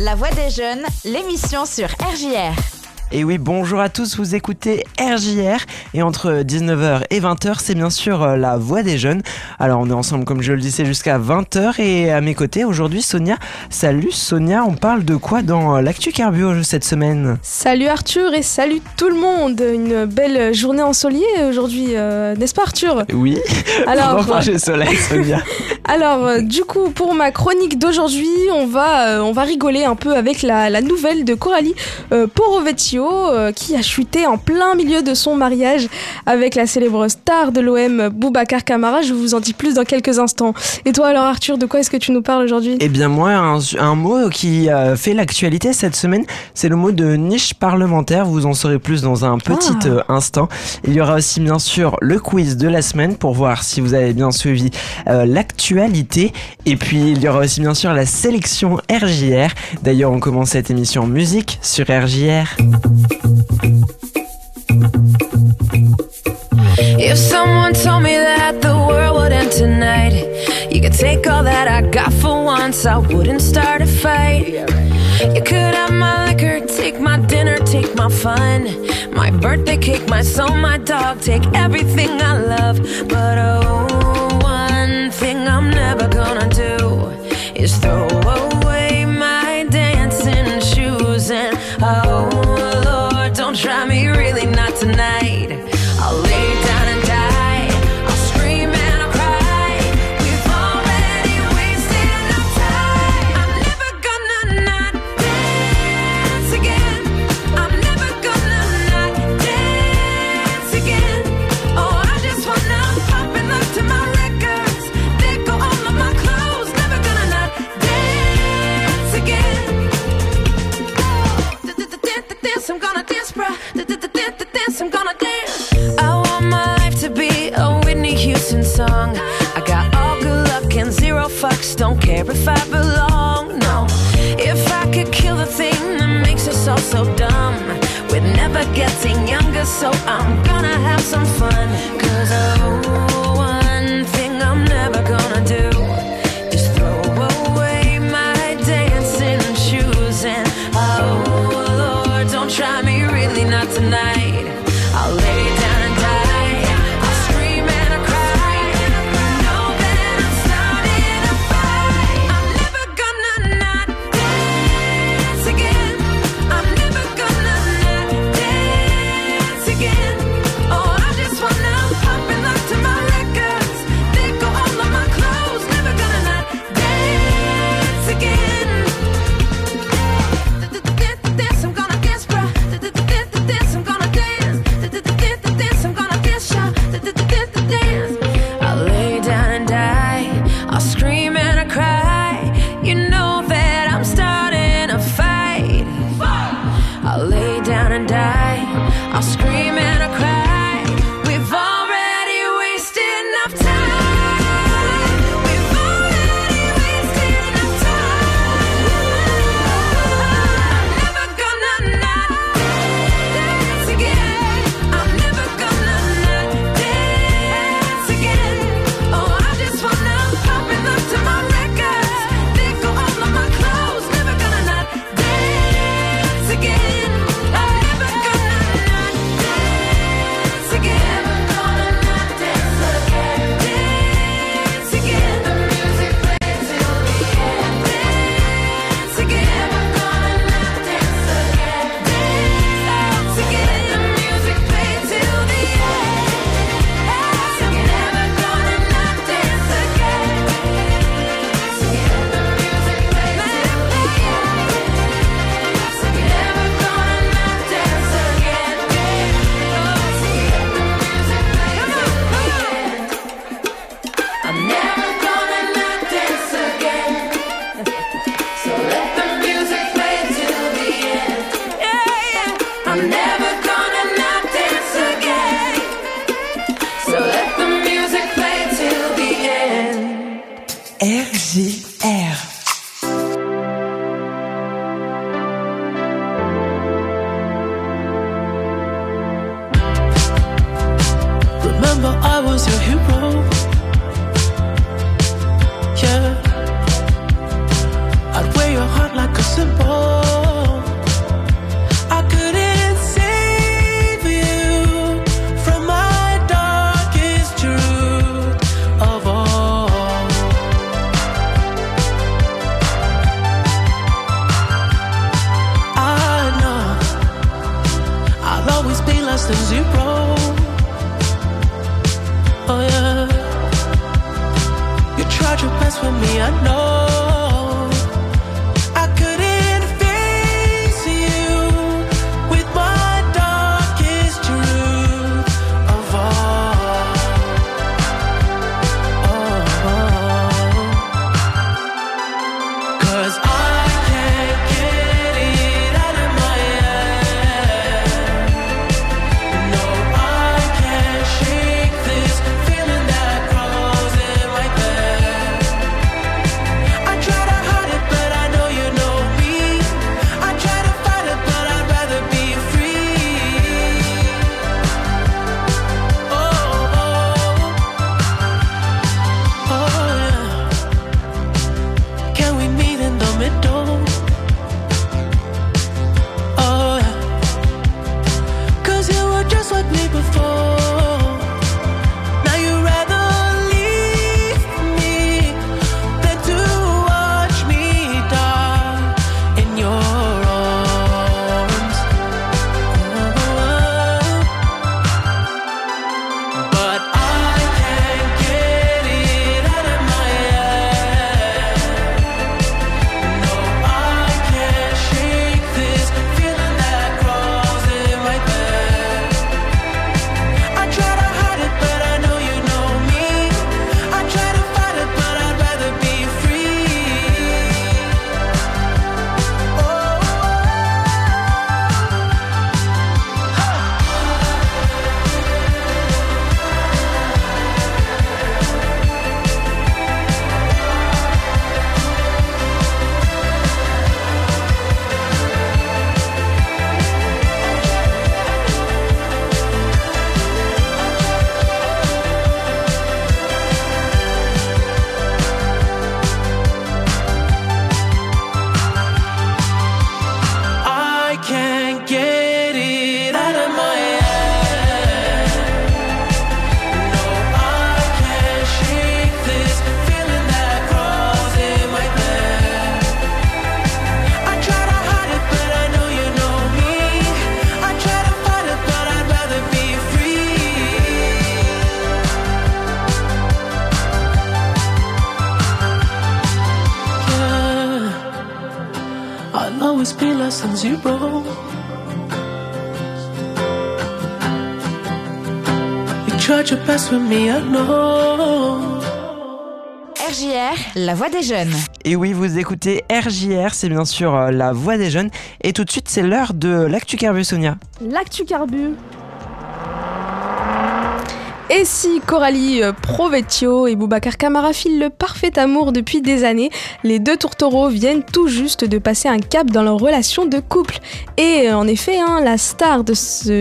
La Voix des Jeunes, l'émission sur RJR. Et oui, bonjour à tous, vous écoutez RJR et entre 19h et 20h, c'est bien sûr euh, la voix des jeunes. Alors on est ensemble comme je le disais jusqu'à 20h et à mes côtés aujourd'hui Sonia. Salut Sonia, on parle de quoi dans euh, l'actu Carbio cette semaine? Salut Arthur et salut tout le monde. Une belle journée ensoleillée aujourd'hui, euh, n'est-ce pas Arthur? Oui. Alors, enfin, j'ai soleil Sonia. Alors du coup pour ma chronique d'aujourd'hui, on va on va rigoler un peu avec la, la nouvelle de Coralie euh, Porovetio euh, qui a chuté en plein milieu de son mariage avec la célèbre star de l'OM Boubacar Camara. Je vous en dis plus dans quelques instants. Et toi alors Arthur, de quoi est-ce que tu nous parles aujourd'hui? Eh bien moi, un, un mot qui fait l'actualité cette semaine, c'est le mot de niche parlementaire. Vous en saurez plus dans un petit Ah. euh, instant. Il y aura aussi bien sûr le quiz de la semaine pour voir si vous avez bien suivi euh, l'actualité. Et puis il y aura aussi bien sûr la sélection RJR. D'ailleurs on commence cette émission en musique sur RJR. If someone told me that the world would end tonight, you could take all that I got for once, I wouldn't start a fight. You could have my liquor, take my dinner, take my fun, my birthday cake, my soul, my dog, take everything I love. But oh, one thing I'm never gonna do is throw away Vào Me, I know. RJR, la voix des jeunes. Et oui, vous écoutez RJR, c'est bien sûr euh, la voix des jeunes. Et tout de suite, c'est l'heure de l'actu Carbu, Sonia. L'actu carbu. Et si Coralie euh, Provecchio et Boubacar Camara filent le parfait amour depuis des années, les deux tourtereaux viennent tout juste de passer un cap dans leur relation de couple. Et euh, en effet, hein, la star de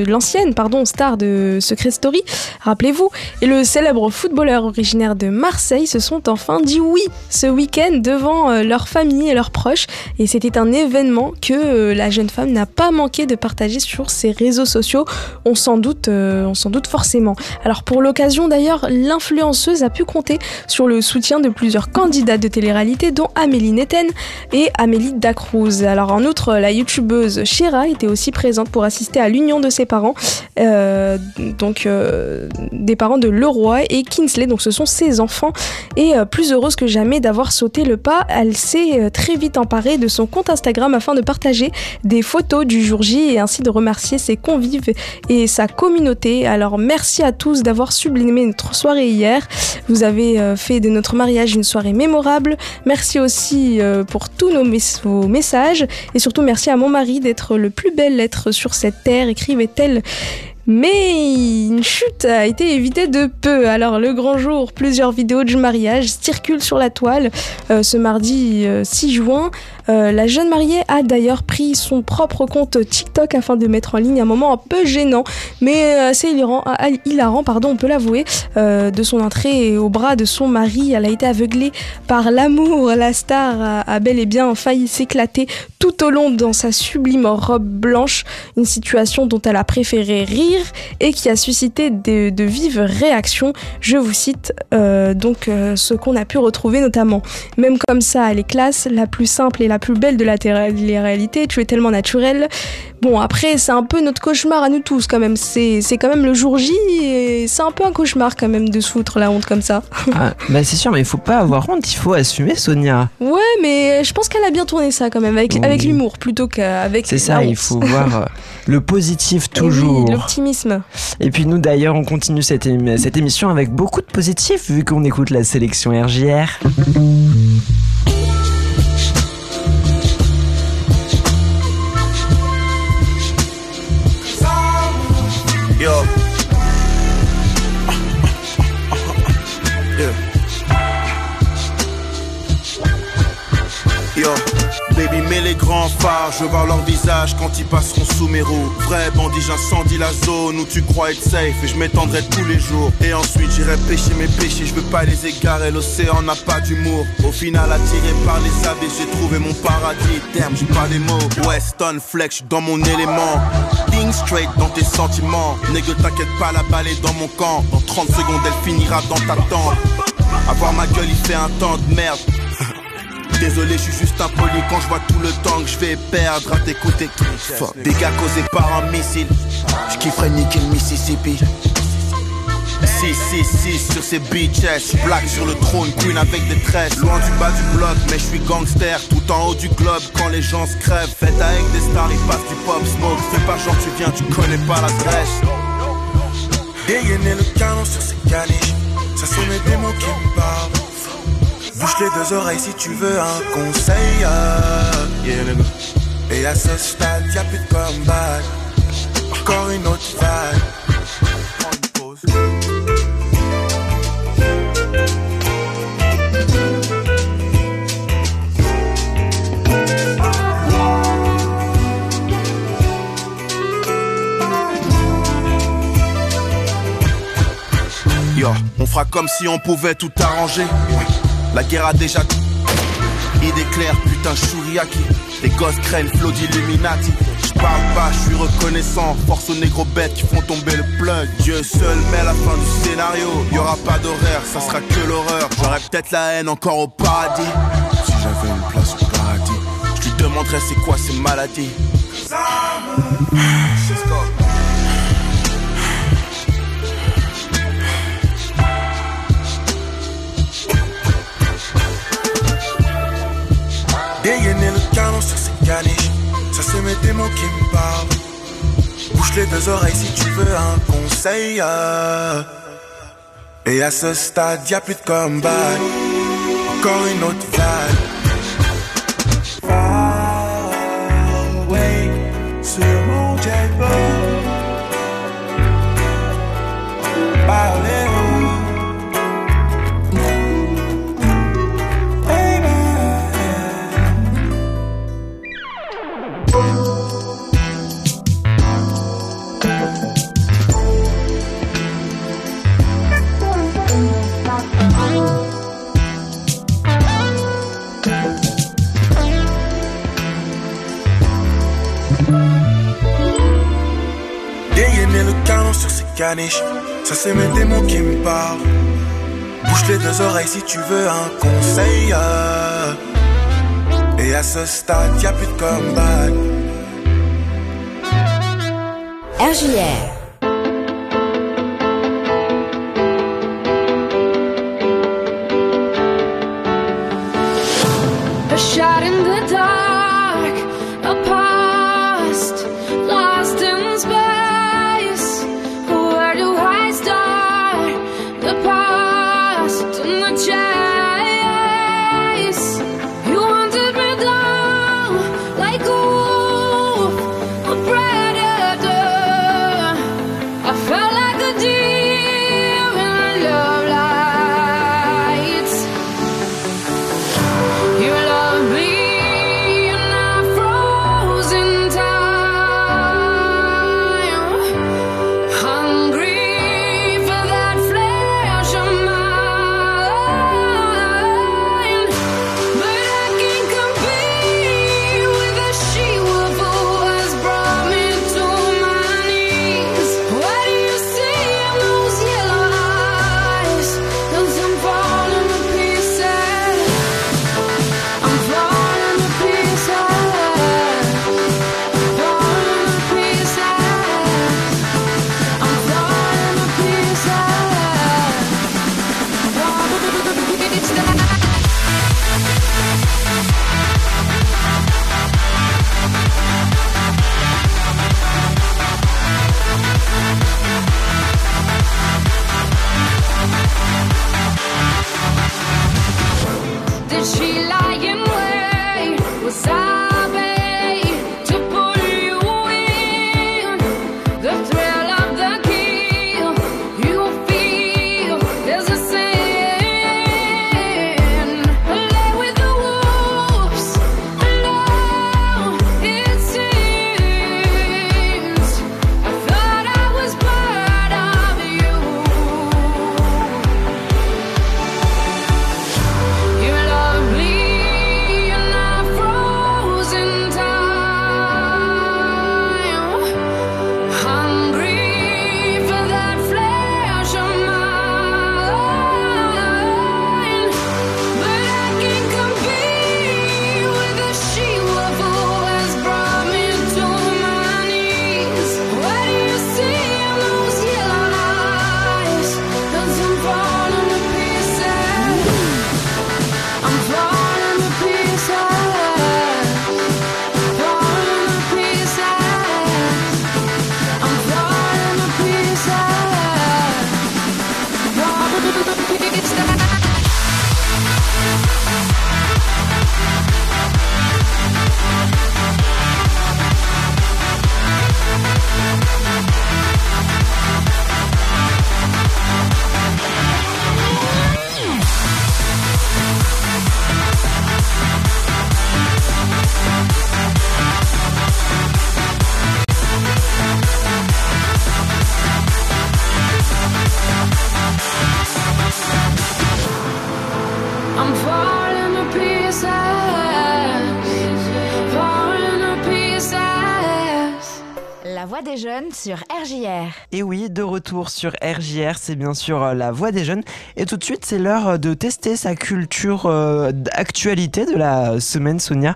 l'ancienne, pardon, star de Secret Story, rappelez-vous, et le célèbre footballeur originaire de Marseille se sont enfin dit oui ce week-end devant euh, leur famille et leurs proches. Et c'était un événement que la jeune femme n'a pas manqué de partager sur ses réseaux sociaux. On s'en doute, forcément. L'occasion d'ailleurs, l'influenceuse a pu compter sur le soutien de plusieurs candidats de télé-réalité dont Amélie Netten et Amélie Dacruz. Alors en outre, la youtubeuse Shira était aussi présente pour assister à l'union de ses parents, euh, donc euh, des parents de Leroy et Kinsley, donc ce sont ses enfants. Et euh, plus heureuse que jamais d'avoir sauté le pas, elle s'est très vite emparée de son compte Instagram afin de partager des photos du jour J et ainsi de remercier ses convives et sa communauté. Alors merci à tous d'avoir sublimé notre soirée hier. Vous avez euh, fait de notre mariage une soirée mémorable. Merci aussi euh, pour tous nos vos messages et surtout merci à mon mari d'être le plus bel être sur cette terre, écrivait-elle. Mais une chute a été évitée de peu. Alors le grand jour, plusieurs vidéos du mariage circulent sur la toile euh, ce mardi euh, 6 juin. Euh, la jeune mariée a d'ailleurs pris son propre compte TikTok afin de mettre en ligne un moment un peu gênant, mais euh, assez hilarant, ah, hilarant pardon, on peut l'avouer, euh, de son entrée au bras de son mari. Elle a été aveuglée par l'amour. La star a, bel et bien failli s'éclater tout au long dans sa sublime robe blanche, une situation dont elle a préféré rire et qui a suscité de, vives réactions. Je vous cite donc ce qu'on a pu retrouver notamment. Même comme ça, elle est classe, la plus simple et la la plus belle de la télé-réalité, tu es tellement naturel. Bon, après, c'est un peu notre cauchemar à nous tous quand même. C'est quand même le jour J et c'est un peu un cauchemar quand même de se foutre la honte comme ça. Ah, bah c'est sûr, mais il faut pas avoir honte, il faut assumer, Sonia. Ouais, mais je pense qu'elle a bien tourné ça quand même, avec, Oui. avec l'humour plutôt qu'avec. C'est ça, il faut voir euh, le positif toujours. Oui, l'optimisme. Et puis nous d'ailleurs, on continue cette, émi- cette émission avec beaucoup de positifs vu qu'on écoute la sélection RJR. Les grands phares, je voir leur visage quand ils passeront sous mes roues. Vrai bandit, j'incendie la zone où tu crois être safe et je m'étendrai tous les jours. Et ensuite j'irai pêcher mes péchés, je veux pas les égarer, l'océan n'a pas d'humour. Au final, attiré par les abeilles, j'ai trouvé mon paradis. Terme, j'ai pas des mots. Weston Flex, dans mon élément. Think straight dans tes sentiments. Nègre, t'inquiète pas, la balle est dans mon camp. Dans 30 secondes, elle finira dans ta tente. Avoir ma gueule, il fait un temps de merde. Désolé, je suis juste impoli quand je vois tout le temps que je vais perdre à t'écouter. Fuck. Dégâts causés par un missile. Je kifferais niquer le Mississippi. 666 sur ces bitches, black sur le trône, queen avec des tresses. Loin du bas du bloc, mais je suis gangster, tout en haut du globe quand les gens se crèvent. Faites avec des stars, ils passent du pop smoke. Fais pas genre tu viens, tu connais pas l'adresse. Dégainer le canon sur ces caniches, ça sont mes démons qui me parlent. Bouche les deux oreilles si tu veux un conseil. euh. Et à ce stade, y'a plus de comeback. Encore une autre vague. On fera comme si on pouvait tout arranger. La guerre a déjà Idée claire, putain, Shuriaki. Les gosses craignent flot d'Illuminati. J'parle pas, je suis reconnaissant. Force aux négros bêtes qui font tomber le plug. Dieu seul met la fin du scénario. Y aura pas d'horaire, ça sera que l'horreur. J'aurais peut-être la haine encore au paradis. Si j'avais une place au paradis, je lui demanderais c'est quoi ces maladies. Dégainer le canon sur ces caniches, ça c'est mes démons qui me parlent. Bouche les deux oreilles si tu veux un conseil. euh. Et à ce stade, y a plus de comeback. Encore une autre vague. Ça c'est mes démons qui me parlent. Bouche les deux oreilles si tu veux un conseil. euh. Et à ce stade, y a plus de comeback. RJR. Sur RJR, c'est bien sûr euh, la voix des jeunes. Et tout de suite, c'est l'heure euh, de tester sa culture euh, d'actualité de la semaine, Sonia.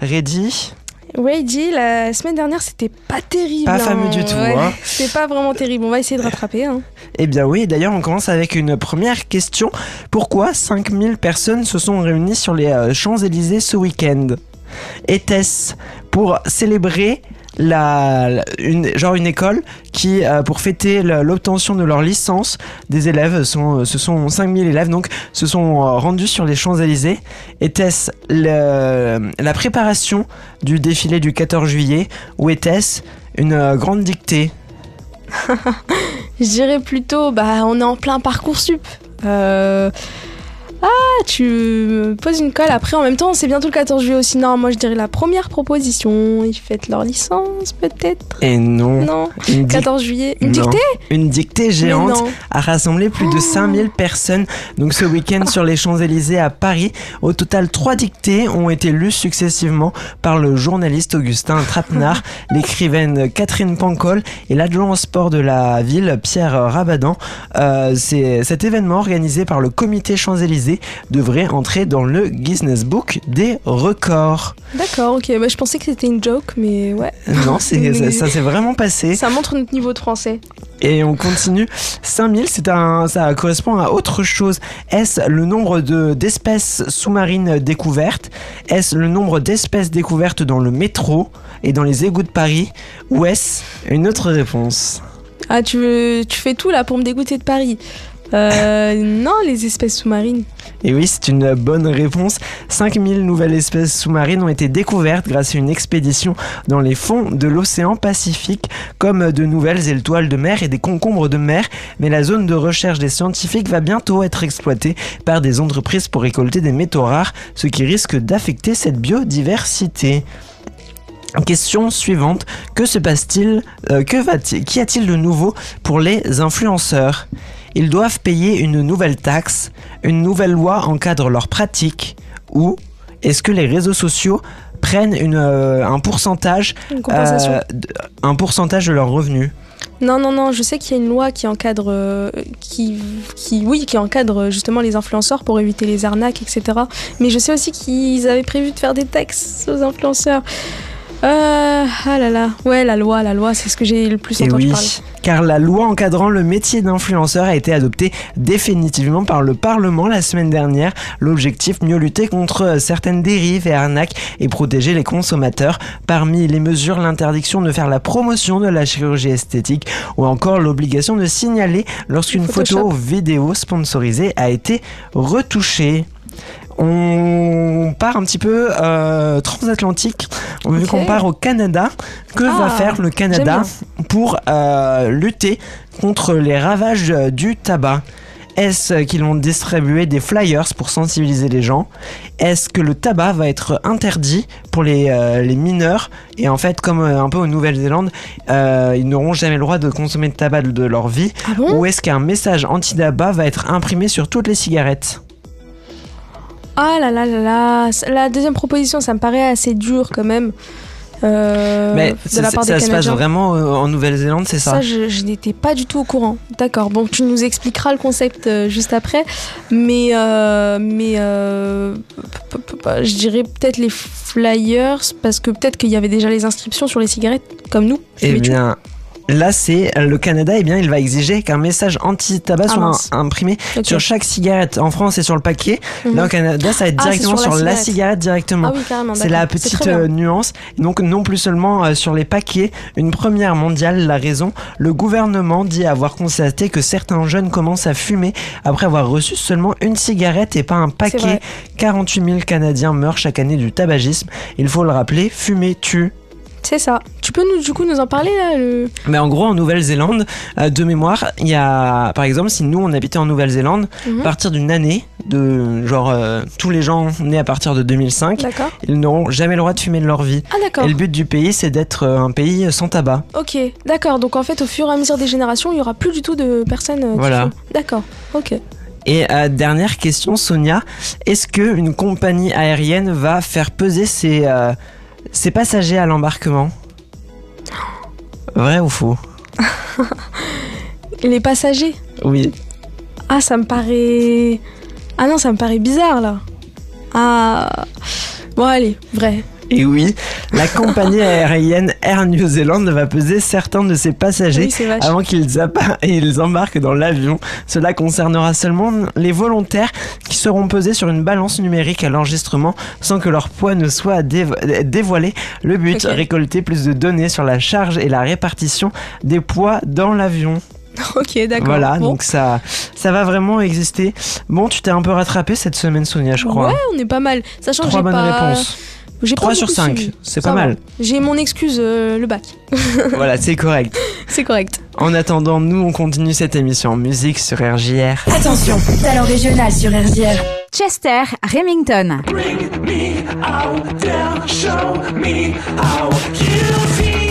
Ready? Dit la semaine dernière, c'était pas terrible. Pas hein. fameux du tout, Ouais, hein. C'était pas vraiment terrible. On va essayer de rattraper. hein. Eh bien oui, d'ailleurs on commence avec une première question. Pourquoi 5000 personnes se sont réunies sur les Champs-Élysées ce week-end? Était-ce pour célébrer la, genre une école qui, euh, pour fêter l'obtention de leur licence, des élèves, sont, ce sont 5000 élèves, donc se sont euh, rendus sur les Champs-Élysées Était-ce la préparation du défilé du 14 juillet ou était-ce une euh, grande dictée? Je dirais plutôt, bah, on est en plein parcours sup. Euh... Ah, tu me poses une colle. Après, en même temps, c'est bientôt le 14 juillet aussi. Non, moi, je dirais la première proposition. Ils fêtent leur licence, peut-être. Et non, Non. une, dic- 14 juillet. Une Non. dictée une dictée géante a rassemblé plus de 5000 personnes donc ce week-end sur les Champs-Élysées à Paris. Au total, trois dictées ont été lues successivement par le journaliste Augustin Trapenard, l'écrivaine Catherine Pancol et l'adjoint au sport de la ville Pierre Rabadan. Euh, c'est- cet événement organisé par le comité Champs-Élysées devrait entrer dans le Guinness Book des records. D'accord, ok. Bah, je pensais que c'était une joke, mais ouais. Non, c'est- ça, ça s'est vraiment passé. Ça montre notre niveau de français. Et on continue. 5000, c'est un, ça correspond à autre chose. Est-ce le nombre de, d'espèces sous-marines découvertes? Est-ce le nombre d'espèces découvertes dans le métro et dans les égouts de Paris? Ou est-ce une autre réponse? Ah, tu, veux, tu fais tout là pour me dégoûter de Paris. Euh, non, les espèces sous-marines. Et oui, c'est une bonne réponse. 5000 nouvelles espèces sous-marines ont été découvertes grâce à une expédition dans les fonds de l'océan Pacifique, comme de nouvelles étoiles de mer et des concombres de mer. Mais la zone de recherche des scientifiques va bientôt être exploitée par des entreprises pour récolter des métaux rares, ce qui risque d'affecter cette biodiversité. Question suivante, que se passe-t-il euh, Que va-t-il Qu'y a-t-il de nouveau pour les influenceurs? Ils doivent payer une nouvelle taxe, une nouvelle loi encadre leurs pratiques ou est-ce que les réseaux sociaux prennent une, euh, un pourcentage Une euh, de- un pourcentage de leurs revenus? Non, non, non, je sais qu'il y a une loi qui encadre, euh, qui, qui, oui, qui encadre justement les influenceurs pour éviter les arnaques, etc. Mais je sais aussi qu'ils avaient prévu de faire des taxes aux influenceurs. Euh, ah là là, ouais, la loi, la loi, c'est ce que j'ai le plus entendu oui, parler. car la loi encadrant le métier d'influenceur a été adoptée définitivement par le Parlement la semaine dernière. L'objectif, mieux lutter contre certaines dérives et arnaques et protéger les consommateurs. Parmi les mesures, l'interdiction de faire la promotion de la chirurgie esthétique ou encore l'obligation de signaler lorsqu'une photo ou vidéo sponsorisée a été retouchée. On part un petit peu euh, transatlantique, vu Ok. qu'on part au Canada. Que Ah, va faire le Canada pour euh, lutter contre les ravages euh, du tabac? Est-ce qu'ils vont distribuer des flyers pour sensibiliser les gens? Est-ce que le tabac va être interdit pour les, euh, les mineurs? Et en fait, comme euh, un peu en Nouvelle-Zélande, euh, ils n'auront jamais le droit de consommer de tabac de, de leur vie. Ah bon? Ou est-ce qu'un message anti-tabac va être imprimé sur toutes les cigarettes? Ah là là là là, la deuxième proposition, ça me paraît assez dur quand même. euh, Mais de ça, la part ça des se passe vraiment euh, en Nouvelle-Zélande, c'est ça, Ça, je, je n'étais pas du tout au courant. D'accord. Bon, tu nous expliqueras le concept euh, juste après. Mais, euh, mais je dirais peut-être les flyers, parce que peut-être qu'il y avait déjà les inscriptions sur les cigarettes, comme nous. Eh bien, là, c'est le Canada. Eh bien, il va exiger qu'un message anti-tabac Ah, soit imprimé sur chaque cigarette. En France, c'est sur le paquet. Mhm. Là, au Canada, ça va être Ah, directement sur la sur la cigarette. cigarette directement. Ah oui. C'est la petite euh, nuance. Donc non plus seulement euh, sur les paquets, une première mondiale, la raison. Le gouvernement dit avoir constaté que certains jeunes commencent à fumer après avoir reçu seulement une cigarette et pas un paquet. vrai. 48 000 Canadiens meurent chaque année du tabagisme. Il faut le rappeler, fumer tue. C'est ça. Tu peux nous, du coup nous en parler là le... Mais en gros, en Nouvelle-Zélande, euh, de mémoire, il y a, par exemple, si nous on habitait en Nouvelle-Zélande, Mhm. à partir d'une année, de genre euh, tous les gens nés à partir de 2005, D'accord. ils n'auront jamais le droit de fumer de leur vie. Ah d'accord. Et le but du pays, c'est d'être euh, un pays sans tabac. Ok, d'accord. Donc en fait, au fur et à mesure des générations, il y aura plus du tout de personnes. euh, Voilà. D'accord. Ok. Et euh, dernière question, Sonia, est-ce que une compagnie aérienne va faire peser ses, ses passagers à l'embarquement Vrai ou faux? Les passagers Oui. Ah, ça me paraît. Ah non, ça me paraît bizarre là. Ah. Bon, allez, vrai. Et oui, la compagnie aérienne Air New Zealand va peser certains de ses passagers Oui, avant qu'ils ils embarquent dans l'avion. Cela concernera seulement les volontaires qui seront pesés sur une balance numérique à l'enregistrement sans que leur poids ne soit dévo- dévoilé. Le but, récolter plus de données sur la charge et la répartition des poids dans l'avion. ok, d'accord. Voilà, Bon. donc ça, ça va vraiment exister. Bon, tu t'es un peu rattrapé cette semaine, Sonia, je crois. Ouais, on est pas mal. Sachant Trois bonnes pas. réponses. J'ai pas 3 sur beaucoup 5, suivi. c'est pas va. mal. J'ai mon excuse, euh, le bac. voilà, c'est correct. C'est correct. En attendant, nous, on continue cette émission en musique sur RJR. Attention, talent régional sur RJR. Chester Remington. Show me how you feel.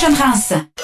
Jeune Reims.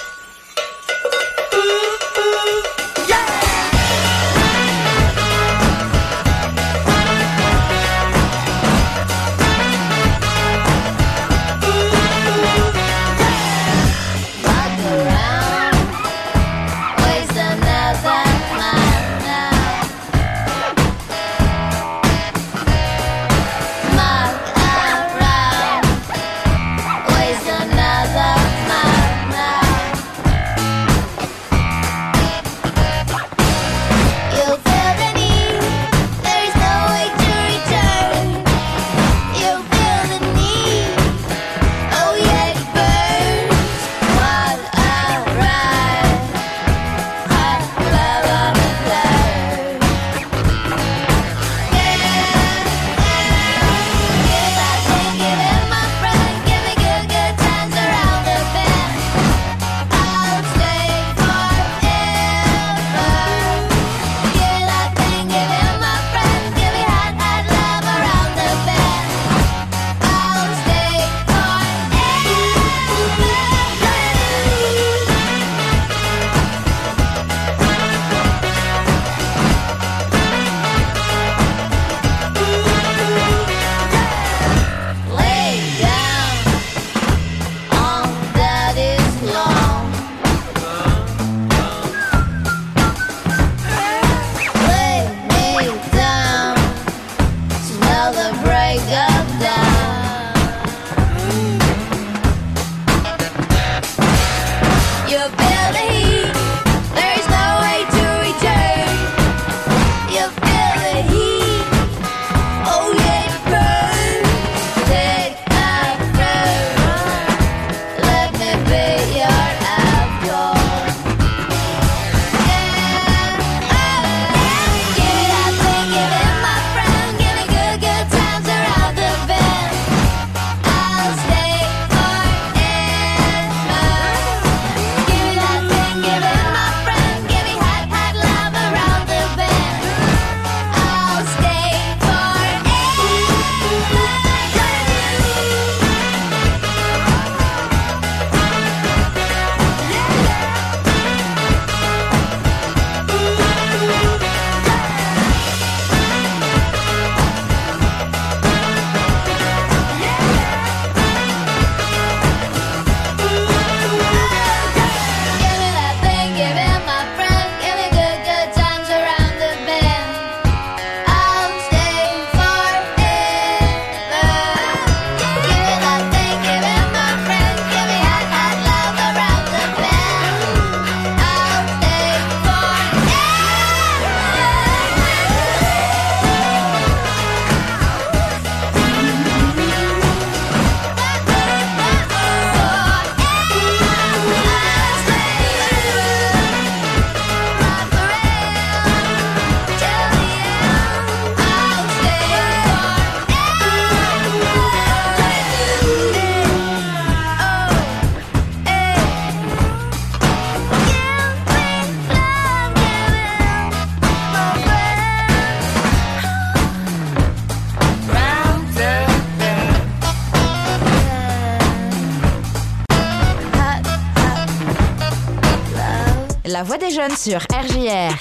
Voix des jeunes sur RJR.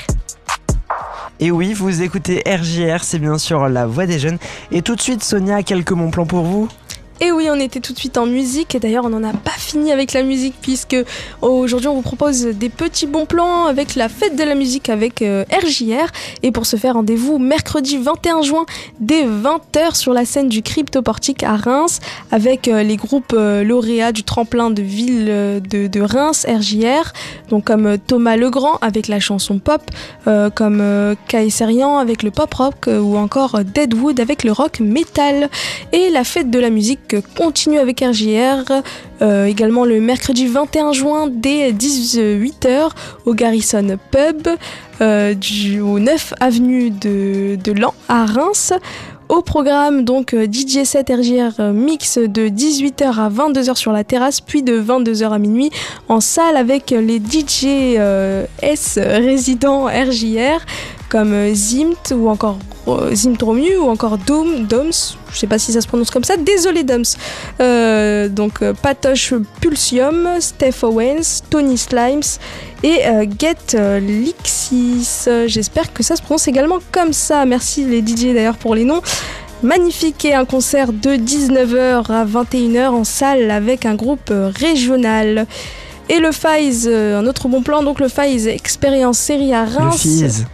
Et oui, vous écoutez RJR, c'est bien sûr la voix des jeunes. Et tout de suite, Sonia, quelques bons plans pour vous Et oui, on était tout de suite en musique. Et d'ailleurs, on n'en a pas fini avec la musique puisque aujourd'hui, on vous propose des petits bons plans avec la fête de la musique avec euh, RJR. Et pour ce faire, rendez-vous mercredi 21 juin dès 20h sur la scène du Cryptoportique à Reims avec euh, les groupes euh, lauréats du tremplin de ville euh, de, Reims, RJR. Donc comme Thomas Legrand avec la chanson pop, comme Kayserian avec le pop rock ou encore Deadwood avec le rock metal. Et la fête de la musique continue avec RJR euh, également le mercredi 21 juin dès 18h au Garrison Pub euh, du, au 9 avenue de, de Lan à Reims. Au programme, donc DJ 7 RJR euh, mix de 18h à 22h sur la terrasse, puis de 22h à minuit en salle avec les DJ euh, S résidents RJR. Comme euh, Zimt ou encore euh, Zimt Romu ou encore Doom, Doms, je sais pas si ça se prononce comme ça, désolé Doms. Euh, donc Patoche Pulsium, Steph Owens, Tony Slimes et euh, Get Lixis. J'espère que ça se prononce également comme ça. Merci les DJ d'ailleurs pour les noms. Magnifique et un concert de 19h à 21h en salle avec un groupe régional. Et le FIZE, un autre bon plan, donc le FIZE Expérience Série à Reims.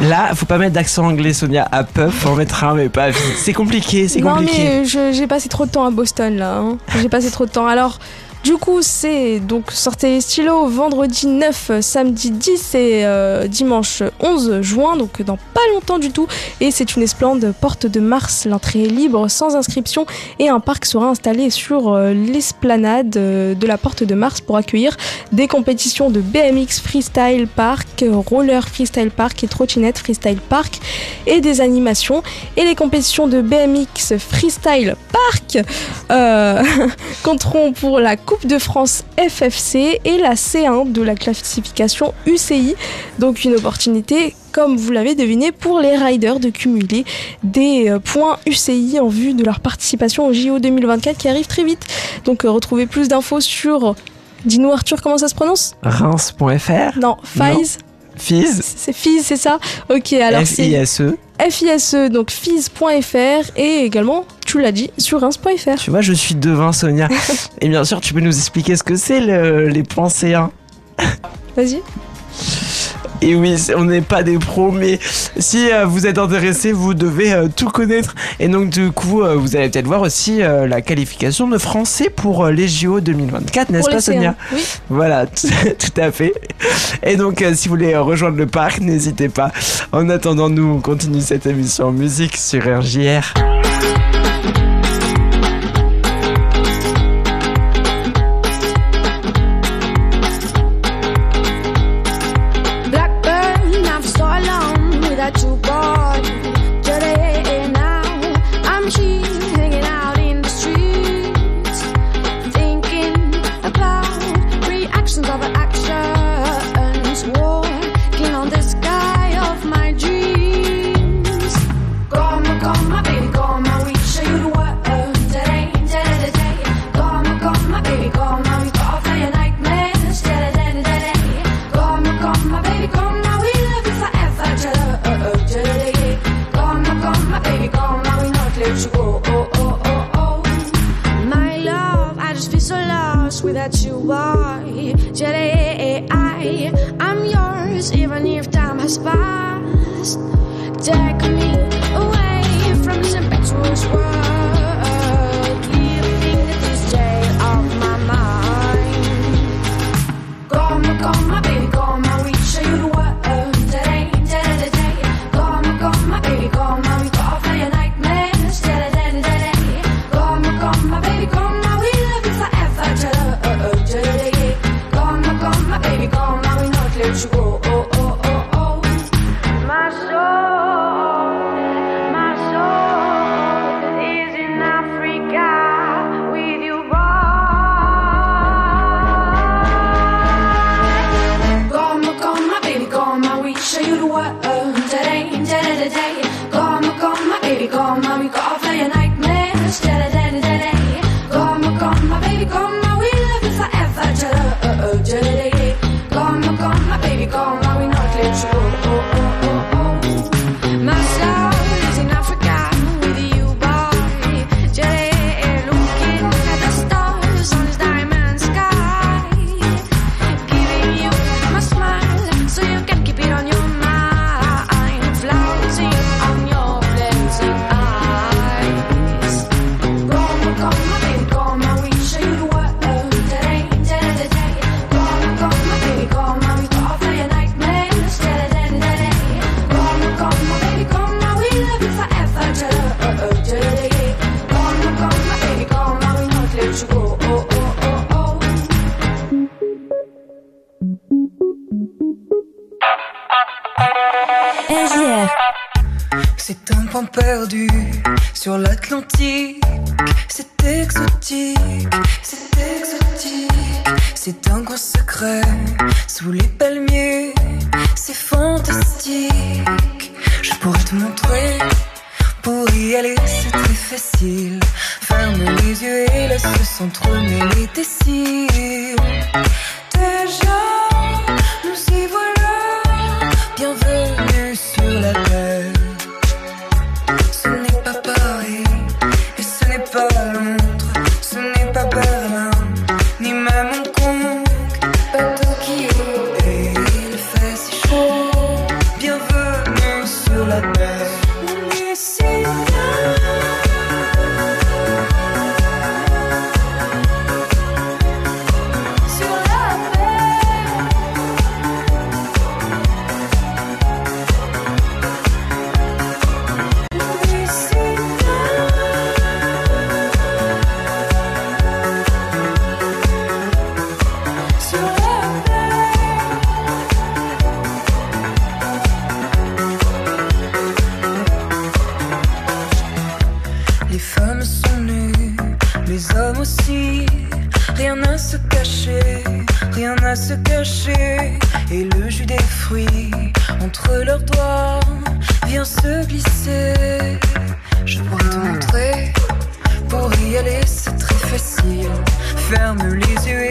Là, faut pas mettre d'accent anglais, Sonia. À Puff, faut en mettre un, mais pas. C'est compliqué, c'est Non compliqué. mais je- j'ai passé trop de temps à Boston là. hein. J'ai passé trop de temps. Alors du coup c'est donc sortez les stylos vendredi 9, samedi 10 et euh, dimanche 11 juin donc dans pas longtemps du tout et c'est une esplande porte de Mars. L'entrée est libre sans inscription et un parc sera installé sur euh, l'esplanade euh, de la porte de Mars pour accueillir des compétitions de BMX Freestyle Park, Roller Freestyle Park et Trottinette Freestyle Park et des animations et les compétitions de BMX Freestyle Park compteront pour la Coupe de France FFC et la C1 de la classification UCI. Donc une opportunité, comme vous l'avez deviné, pour les riders de cumuler des euh, points UCI en vue de leur participation au JO 2024 qui arrive très vite. Donc euh, retrouvez plus d'infos sur... Dis-nous Arthur, comment ça se prononce? Reims.fr Non, FIZE, Fizz c'est FIZE, c'est ça? Ok, alors c'est... F-I-S-E. FISE, donc FIS.fr et également, tu l'as dit, sur Reims.fr. Tu vois, je suis devin, Sonia. Et bien sûr, tu peux nous expliquer ce que c'est le- les points C1. Vas-y. Et oui, on n'est pas des pros, mais si euh, vous êtes intéressé, vous devez euh, tout connaître. Et donc, du coup, euh, vous allez peut-être voir aussi la qualification de français pour les JO 2024, n'est-ce pas, Sonia? C1. Oui. Voilà, tout à fait. Et donc, si vous voulez rejoindre le parc, n'hésitez pas. En attendant, nous, on continue cette émission en musique sur RJR. C'est un point perdu sur l'Atlantique. C'est exotique, c'est exotique. Facile. Ferme les yeux et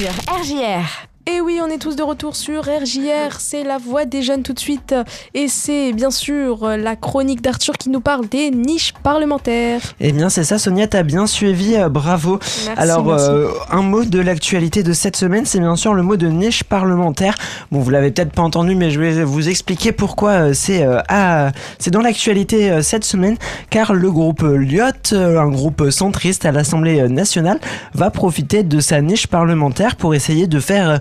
sur RJR. On est tous de retour sur RJR, c'est la voix des jeunes tout de suite. Et c'est bien sûr la chronique d'Arthur qui nous parle des niches parlementaires. Eh bien, c'est ça, Sonia, t'as bien suivi, euh, bravo. Merci, Alors, merci. euh, un mot de l'actualité de cette semaine, c'est bien sûr le mot de niche parlementaire. Bon, vous l'avez peut-être pas entendu, mais je vais vous expliquer pourquoi euh, c'est euh, à- c'est dans l'actualité cette semaine, car le groupe Lyot, un groupe centriste à l'Assemblée nationale, va profiter de sa niche parlementaire pour essayer de faire euh,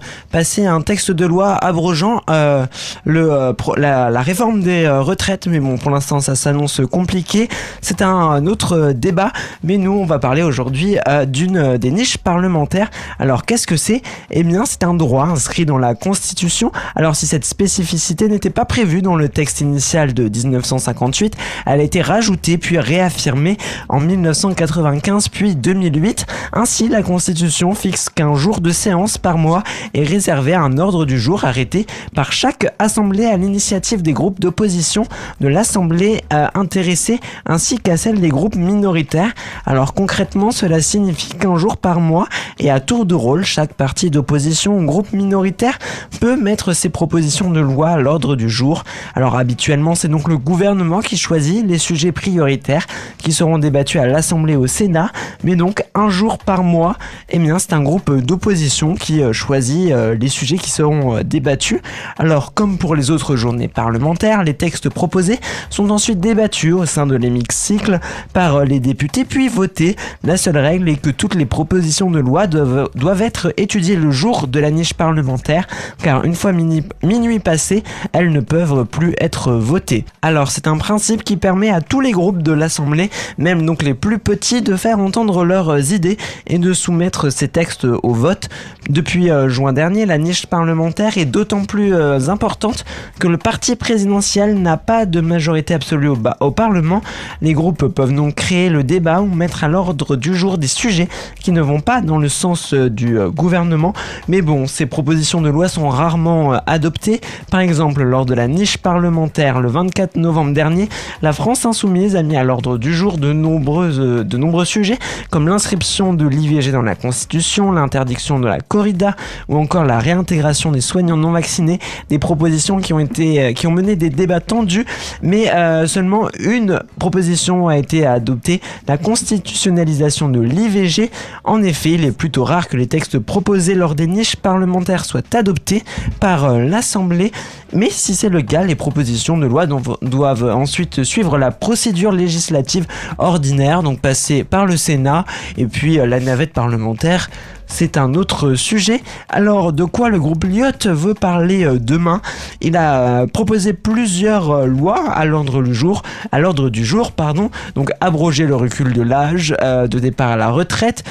passer un texte de loi abrogeant euh, le, euh, la, réforme des euh, retraites. Mais bon, pour l'instant, ça s'annonce compliqué. C'est un, autre débat. Mais nous, on va parler aujourd'hui d'une des niches parlementaires. Alors, qu'est-ce que c'est? Eh bien, c'est un droit inscrit dans la Constitution. Alors, si cette spécificité n'était pas prévue dans le texte initial de 1958, elle a été rajoutée puis réaffirmée en 1995 puis 2008. Ainsi, la Constitution fixe qu'un jour de séance par mois est réservé à un ordre du jour arrêté par chaque assemblée à l'initiative des groupes d'opposition de l'assemblée euh, intéressée ainsi qu'à celle des groupes minoritaires. Alors concrètement, cela signifie qu'un jour par mois et à tour de rôle, chaque parti d'opposition ou groupe minoritaire peut mettre ses propositions de loi à l'ordre du jour. Alors habituellement, c'est donc le gouvernement qui choisit les sujets prioritaires qui seront débattus à l'Assemblée au Sénat, mais donc un jour par mois, eh bien c'est un groupe d'opposition qui euh, choisit euh, euh, sujets qui seront euh, débattus. Alors, comme pour les autres journées parlementaires, les textes proposés sont ensuite débattus au sein de l'hémicycle par euh, les députés, puis votés. La seule règle est que toutes les propositions de loi doivent, être étudiées le jour de la niche parlementaire, car une fois minuit passé, elles ne peuvent plus être votées. Alors, c'est un principe qui permet à tous les groupes de l'Assemblée, même donc les plus petits, de faire entendre leurs idées et de soumettre ces textes au vote. Depuis euh, juin dernier, la niche parlementaire est d'autant plus euh, importante que le parti présidentiel n'a pas de majorité absolue au, au Parlement. Les groupes peuvent donc créer le débat ou mettre à l'ordre du jour des sujets qui ne vont pas dans le sens euh, du euh, gouvernement. Mais bon, ces propositions de loi sont rarement adoptées. Par exemple, lors de la niche parlementaire le 24 novembre dernier, la France insoumise a mis à l'ordre du jour de, nombreuses, de nombreux sujets comme l'inscription de l'IVG dans la Constitution, l'interdiction de la corrida ou encore la réintégration des soignants non vaccinés, des propositions qui ont été euh, qui ont mené des débats tendus, mais euh, seulement une proposition a été adoptée, la constitutionnalisation de l'IVG. En effet, il est plutôt rare que les textes proposés lors des niches parlementaires soient adoptés par euh, l'Assemblée, mais si c'est le cas, les propositions de loi doivent ensuite suivre la procédure législative ordinaire, donc passer par le Sénat et puis la navette parlementaire. C'est un autre sujet. Alors, de quoi le groupe Lyot veut parler euh, demain? Il a euh, proposé plusieurs euh, lois à l'ordre du jour, à l'ordre du jour, pardon. Donc, abroger le recul de l'âge de départ à la retraite,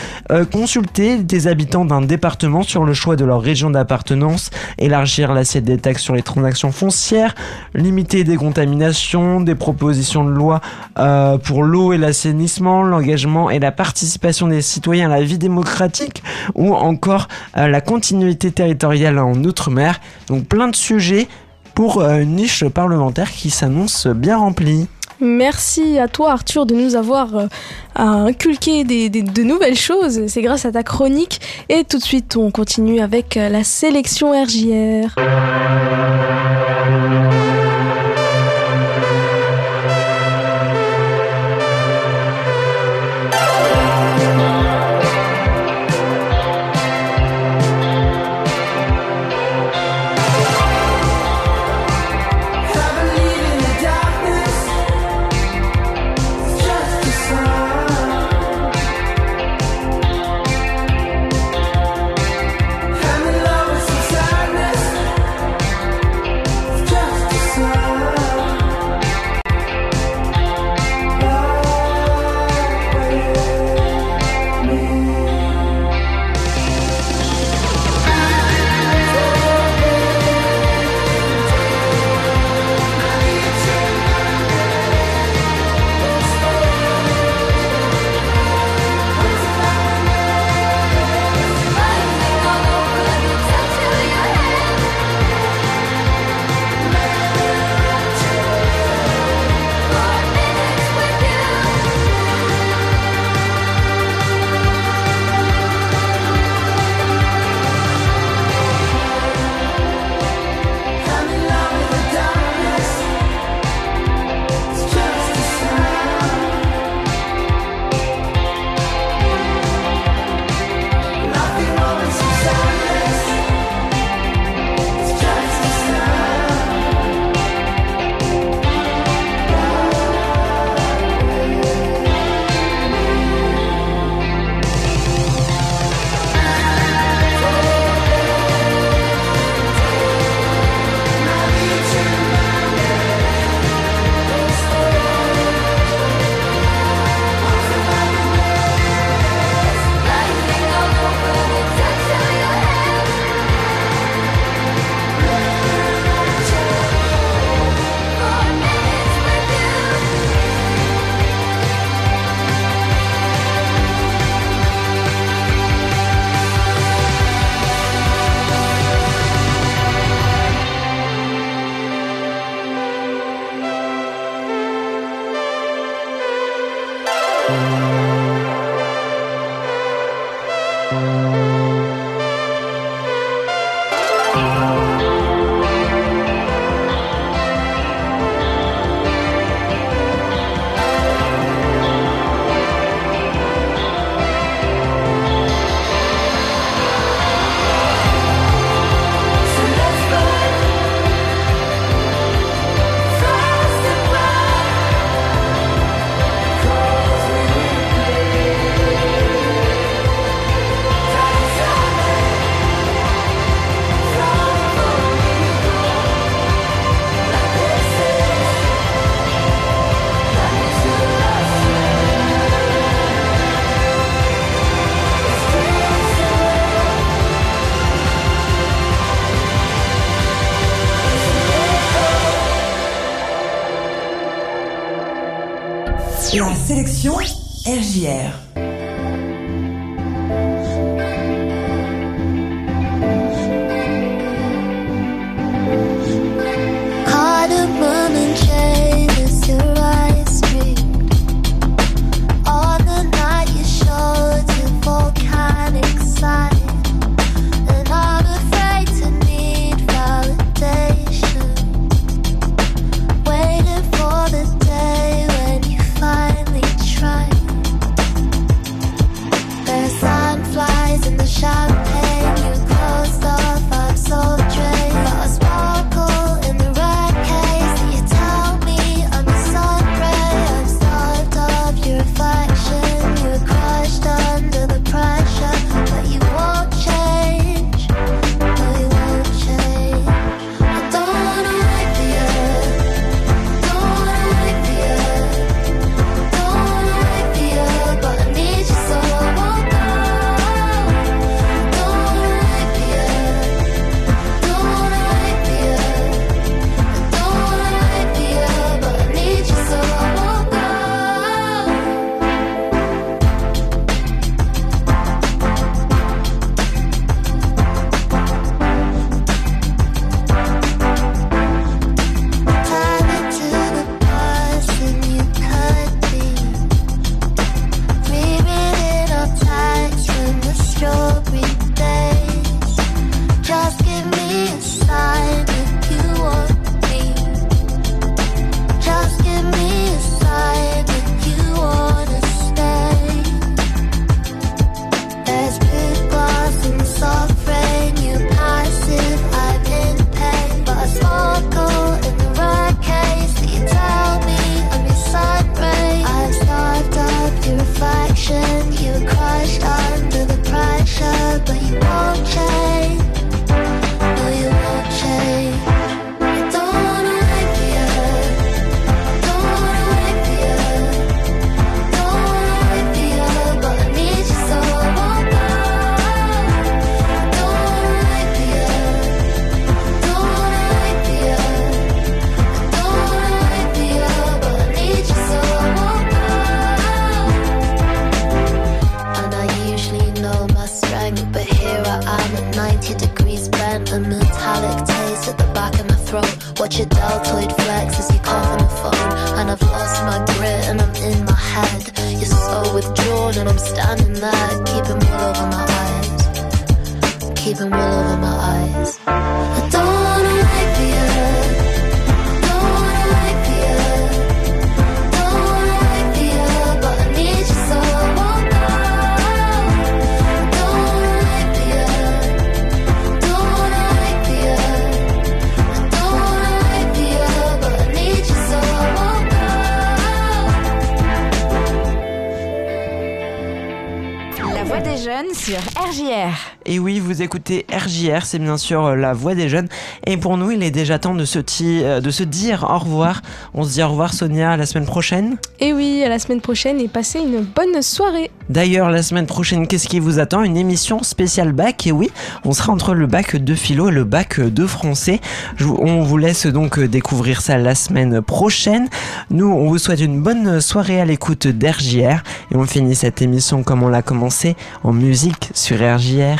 consulter des habitants d'un département sur le choix de leur région d'appartenance, élargir l'assiette des taxes sur les transactions foncières, limiter des contaminations, des propositions de loi pour l'eau et l'assainissement, l'engagement et la participation des citoyens à la vie démocratique, ou encore euh, la continuité territoriale en Outre-mer. Donc plein de sujets pour euh, une niche parlementaire qui s'annonce bien remplie. Merci à toi Arthur de nous avoir euh, inculqué de nouvelles choses. C'est grâce à ta chronique. Et tout de suite, on continue avec la sélection RJR. RJR, c'est bien sûr euh, la voix des jeunes. Et pour nous, il est déjà temps de se, euh, dire au revoir. On se dit au revoir Sonia, la semaine prochaine. Et oui, à la semaine prochaine et passez une bonne soirée. D'ailleurs, la semaine prochaine, qu'est-ce qui vous attend? Une émission spéciale bac. Et oui, on sera entre le bac de philo et le bac de français. On vous laisse donc euh, découvrir ça la semaine prochaine. Nous, on vous souhaite une bonne soirée à l'écoute d'RJR. Et on finit cette émission comme on l'a commencé en musique sur RJR.